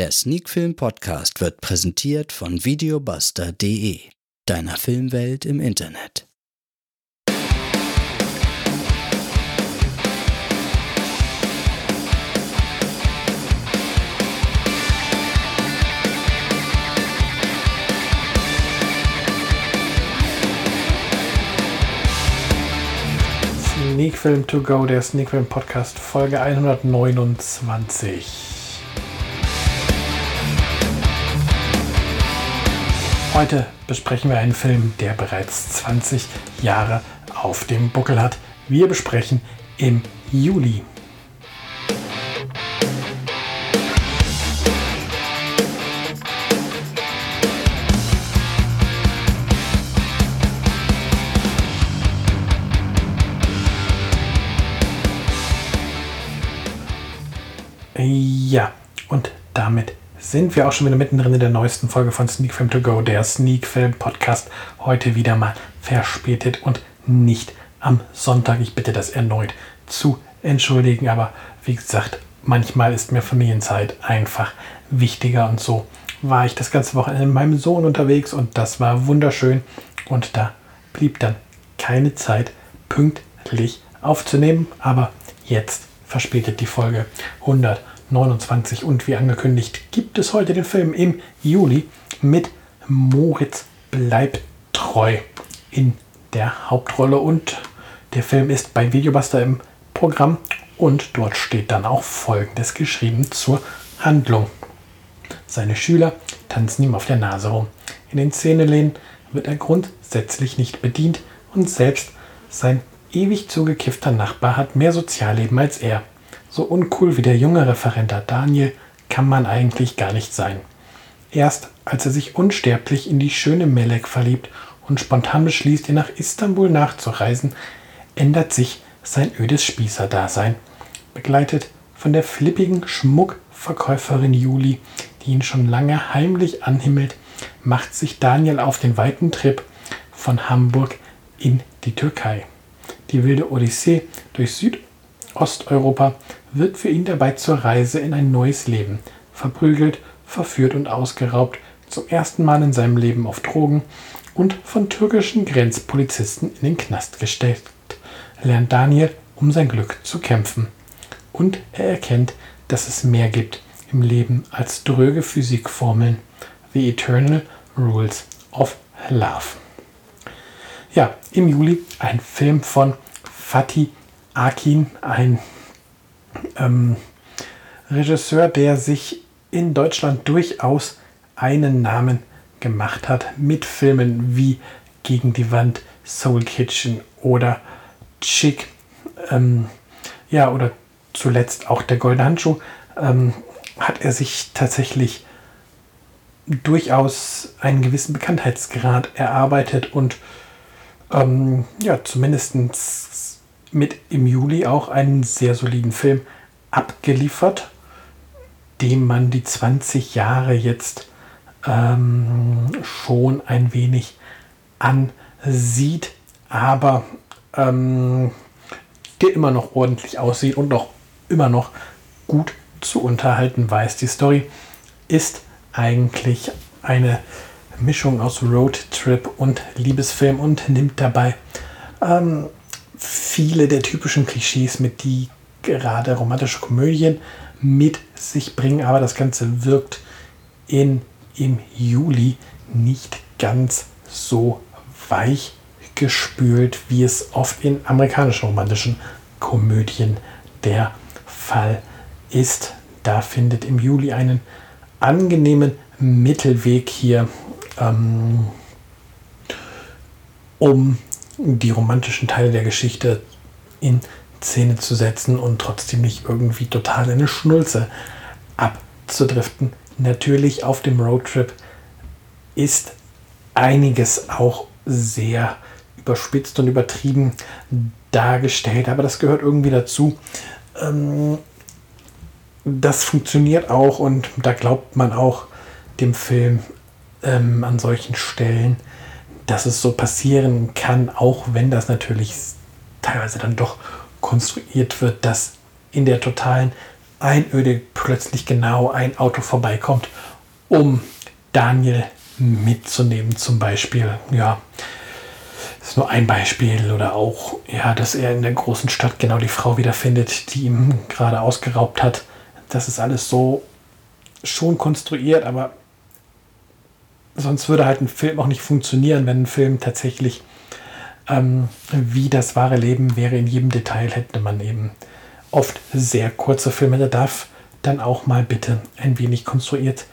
Der Sneakfilm Podcast wird präsentiert von videobuster.de, deiner Filmwelt im Internet. Sneakfilm to go, der Sneakfilm Podcast, Folge 129. Heute besprechen wir einen Film, der bereits 20 Jahre auf dem Buckel hat. Wir besprechen im Juli Ja, und damit sind wir auch schon wieder mittendrin in der neuesten Folge von Sneak Film To Go, der Sneak Film Podcast. Heute wieder mal verspätet und nicht am Sonntag. Ich bitte das erneut zu entschuldigen, aber wie gesagt, manchmal ist mir Familienzeit einfach wichtiger und so war ich das ganze Wochenende mit meinem Sohn unterwegs und das war wunderschön und da blieb dann keine Zeit pünktlich aufzunehmen, aber jetzt verspätet die Folge 129 und wie angekündigt gibt es heute den Film im Juli mit Moritz bleibt treu in der Hauptrolle und der Film ist bei Videobuster im Programm und dort steht dann auch folgendes geschrieben zur Handlung. Seine Schüler tanzen ihm auf der Nase rum. In den Szenenlehnen wird er grundsätzlich nicht bedient und selbst sein ewig zugekiffter Nachbar hat mehr Sozialleben als er. So uncool wie der junge Referendar Daniel kann man eigentlich gar nicht sein. Erst als er sich unsterblich in die schöne Melek verliebt und spontan beschließt, ihr nach Istanbul nachzureisen, ändert sich sein ödes Spießerdasein. Begleitet von der flippigen Schmuckverkäuferin Juli, die ihn schon lange heimlich anhimmelt, macht sich Daniel auf den weiten Trip von Hamburg in die Türkei. Die wilde Odyssee durch Südosteuropa wird für ihn dabei zur Reise in ein neues Leben. Verprügelt, verführt und ausgeraubt, zum ersten Mal in seinem Leben auf Drogen und von türkischen Grenzpolizisten in den Knast gesteckt, lernt Daniel, um sein Glück zu kämpfen. Und er erkennt, dass es mehr gibt im Leben als dröge Physikformeln wie Eternal Rules of Love. Ja, im Juli ein Film von Fatih Akin, ein ähm, Regisseur, der sich in Deutschland durchaus einen Namen gemacht hat mit Filmen wie Gegen die Wand, Soul Kitchen oder Chick. Ähm, ja, oder zuletzt auch der Goldene Handschuh, ähm, hat er sich tatsächlich durchaus einen gewissen Bekanntheitsgrad erarbeitet und ähm, ja, zumindest mit im Juli auch einen sehr soliden Film abgeliefert, dem man die 20 Jahre jetzt ähm, schon ein wenig ansieht, aber ähm, der immer noch ordentlich aussieht und noch immer noch gut zu unterhalten weiß. Die Story ist eigentlich eine Mischung aus Roadtrip und Liebesfilm und nimmt dabei ähm, viele der typischen Klischees mit, die gerade romantische Komödien mit sich bringen, aber das Ganze wirkt in, im Juli nicht ganz so weich gespült, wie es oft in amerikanischen romantischen Komödien der Fall ist. Da findet im Juli einen angenehmen Mittelweg hier ähm, um die romantischen Teile der Geschichte in Szene zu setzen und trotzdem nicht irgendwie total eine Schnulze abzudriften. Natürlich auf dem Roadtrip ist einiges auch sehr überspitzt und übertrieben dargestellt, aber das gehört irgendwie dazu. Ähm, das funktioniert auch und da glaubt man auch dem Film ähm, an solchen Stellen, dass es so passieren kann, auch wenn das natürlich teilweise dann doch konstruiert wird, dass in der totalen Einöde plötzlich genau ein Auto vorbeikommt, um Daniel mitzunehmen, zum Beispiel. Ja, das ist nur ein Beispiel. Oder auch, ja, dass er in der großen Stadt genau die Frau wiederfindet, die ihm gerade ausgeraubt hat. Das ist alles so schon konstruiert, aber sonst würde halt ein Film auch nicht funktionieren, wenn ein Film tatsächlich ähm, wie das wahre Leben wäre in jedem Detail, hätte man eben oft sehr kurze Filme. Der darf dann auch mal bitte ein wenig konstruiert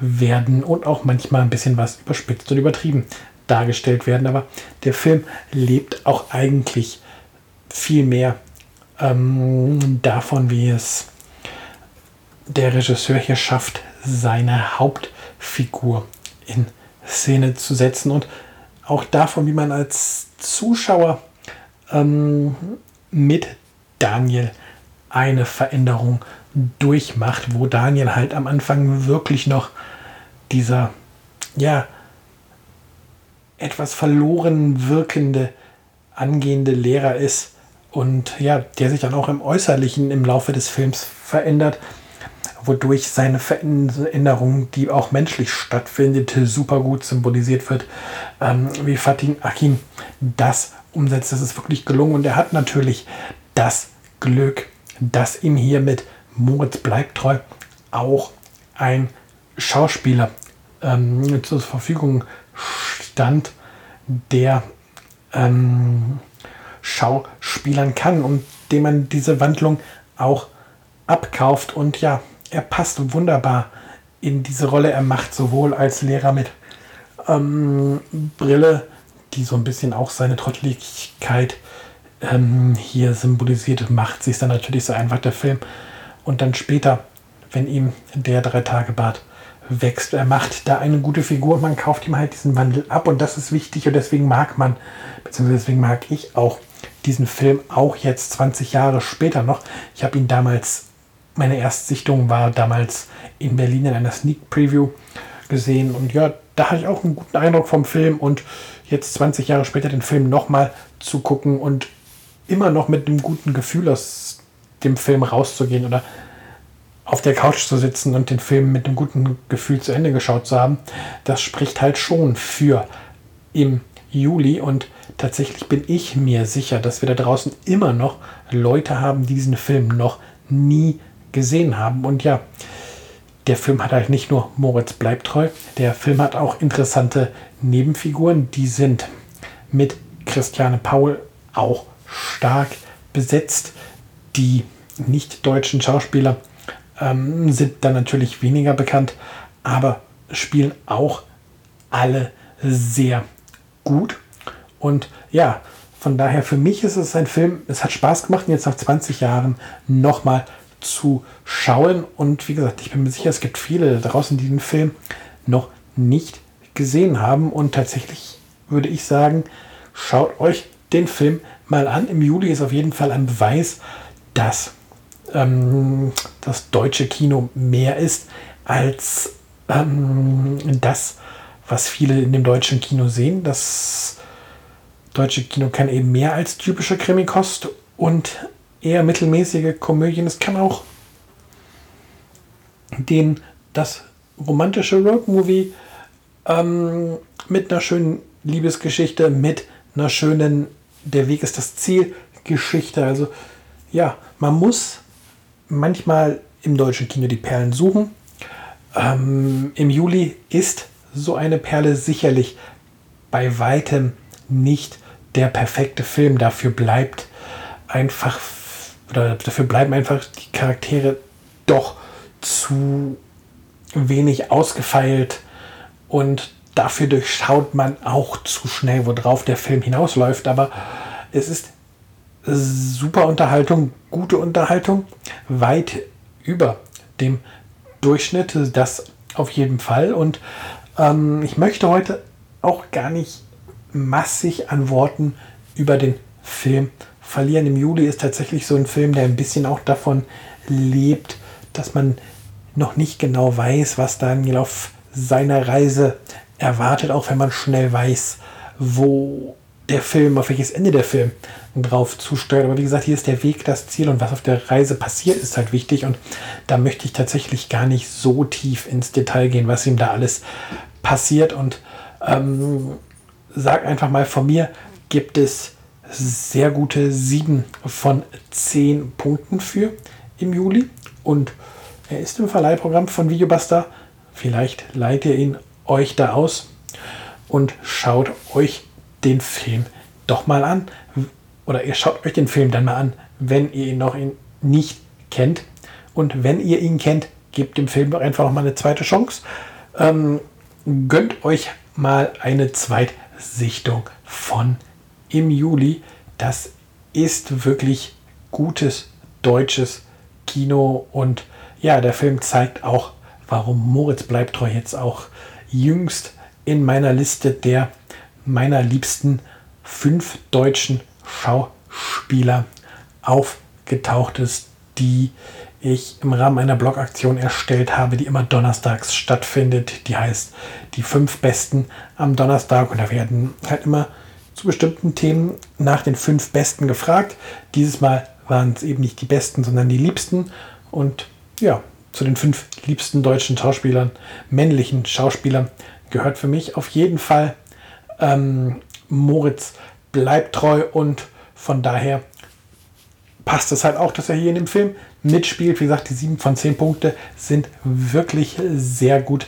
werden und auch manchmal ein bisschen was überspitzt und übertrieben dargestellt werden. Aber der Film lebt auch eigentlich viel mehr ähm, davon, wie es der Regisseur hier schafft, seine Hauptfigur in Szene zu setzen und auch davon, wie man als Zuschauer ähm, mit Daniel eine Veränderung durchmacht, wo Daniel halt am Anfang wirklich noch dieser, ja, etwas verloren wirkende, angehende Lehrer ist und ja, der sich dann auch im Äußerlichen im Laufe des Films verändert, wodurch seine Veränderung, die auch menschlich stattfindet, super gut symbolisiert wird, ähm, wie Fatin Akin das umsetzt. Das ist wirklich gelungen und er hat natürlich das Glück, dass ihm hier mit Moritz bleibt treu auch ein Schauspieler ähm, zur Verfügung stand, der ähm, Schauspielern kann und dem man diese Wandlung auch abkauft. Und ja, er passt wunderbar in diese Rolle. Er macht sowohl als Lehrer mit ähm, Brille, die so ein bisschen auch seine Trotteligkeit ähm, hier symbolisiert, macht sich dann natürlich so einfach der Film. Und dann später, wenn ihm der Drei-Tage-Bart wächst, er macht da eine gute Figur, man kauft ihm halt diesen Wandel ab und das ist wichtig und deswegen mag man, beziehungsweise deswegen mag ich auch diesen Film auch jetzt 20 Jahre später noch. Ich habe ihn damals, meine Erstsichtung war damals in Berlin in einer Sneak Preview gesehen. Und ja, da hatte ich auch einen guten Eindruck vom Film. Und jetzt 20 Jahre später den Film nochmal zu gucken und immer noch mit einem guten Gefühl aus dem Film rauszugehen oder auf der Couch zu sitzen und den Film mit einem guten Gefühl zu Ende geschaut zu haben, das spricht halt schon für im Juli. Und tatsächlich bin ich mir sicher, dass wir da draußen immer noch Leute haben, die diesen Film noch nie gesehen haben. Und ja, der Film hat halt nicht nur Moritz bleibt treu, der Film hat auch interessante Nebenfiguren, die sind mit Christiane Paul auch stark besetzt. Die nicht-deutschen Schauspieler ähm, sind dann natürlich weniger bekannt, aber spielen auch alle sehr gut. Und ja, von daher für mich ist es ein Film, es hat Spaß gemacht, jetzt nach 20 Jahren nochmal zu schauen. Und wie gesagt, ich bin mir sicher, es gibt viele draußen, die den Film noch nicht gesehen haben. Und tatsächlich würde ich sagen, schaut euch den Film mal an. Im Juli ist auf jeden Fall ein Beweis, dass ähm, das deutsche Kino mehr ist als ähm, das, was viele in dem deutschen Kino sehen. Das deutsche Kino kann eben mehr als typische Krimikost und eher mittelmäßige Komödien. Es kann auch den, das romantische Roadmovie ähm, mit einer schönen Liebesgeschichte, mit einer schönen Der Weg ist das Ziel Geschichte. Also ja, man muss manchmal im deutschen Kino die Perlen suchen. Ähm, Im Juli ist so eine Perle sicherlich bei weitem nicht der perfekte Film. Dafür bleibt einfach, oder dafür bleiben einfach die Charaktere doch zu wenig ausgefeilt und dafür durchschaut man auch zu schnell, worauf der Film hinausläuft. Aber es ist super Unterhaltung, gute Unterhaltung, weit über dem Durchschnitt, das auf jeden Fall. Und ähm, ich möchte heute auch gar nicht massig an Worten über den Film verlieren. Im Juli ist tatsächlich so ein Film, der ein bisschen auch davon lebt, dass man noch nicht genau weiß, was Daniel auf seiner Reise erwartet, auch wenn man schnell weiß, wo der Film, auf welches Ende der Film drauf zusteuert. Aber wie gesagt, hier ist der Weg das Ziel und was auf der Reise passiert, ist halt wichtig. Und da möchte ich tatsächlich gar nicht so tief ins Detail gehen, was ihm da alles passiert. Und ähm, sag einfach mal, von mir gibt es sehr gute 7 von 10 Punkten für im Juli. Und er ist im Verleihprogramm von Videobuster. Vielleicht leiht ihr ihn euch da aus und schaut euch den Film doch mal an. Oder ihr schaut euch den Film dann mal an, wenn ihr ihn noch nicht kennt. Und wenn ihr ihn kennt, gebt dem Film doch einfach noch mal eine zweite Chance. Ähm, gönnt euch mal eine Zweitsichtung von im Juli. Das ist wirklich gutes deutsches Kino und ja, der Film zeigt auch, warum Moritz bleibt treu jetzt auch jüngst in meiner Liste der meiner liebsten fünf deutschen Schauspieler aufgetaucht ist, die ich im Rahmen einer Blogaktion erstellt habe, die immer donnerstags stattfindet. Die heißt die fünf Besten am Donnerstag und da werden halt immer zu bestimmten Themen nach den fünf Besten gefragt. Dieses Mal waren es eben nicht die Besten, sondern die Liebsten und ja, zu den fünf liebsten deutschen Schauspielern, männlichen Schauspielern gehört für mich auf jeden Fall ähm, Moritz bleibt treu und von daher passt es halt auch, dass er hier in dem Film mitspielt. Wie gesagt, die sieben von zehn Punkte sind wirklich sehr gut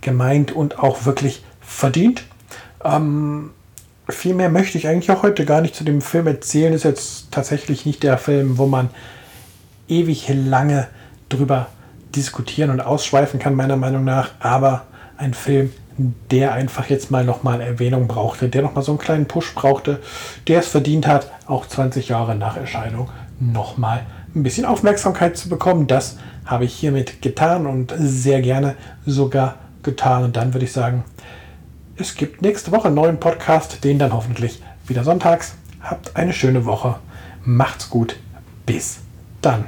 gemeint und auch wirklich verdient. Ähm, viel mehr möchte ich eigentlich auch heute gar nicht zu dem Film erzählen. Ist jetzt tatsächlich nicht der Film, wo man ewig lange drüber diskutieren und ausschweifen kann, meiner Meinung nach. Aber ein Film, der einfach jetzt mal nochmal Erwähnung brauchte, der nochmal so einen kleinen Push brauchte, der es verdient hat, auch 20 Jahre nach Erscheinung nochmal ein bisschen Aufmerksamkeit zu bekommen. Das habe ich hiermit getan und sehr gerne sogar getan. Und dann würde ich sagen, es gibt nächste Woche einen neuen Podcast, den dann hoffentlich wieder sonntags. Habt eine schöne Woche. Macht's gut. Bis dann.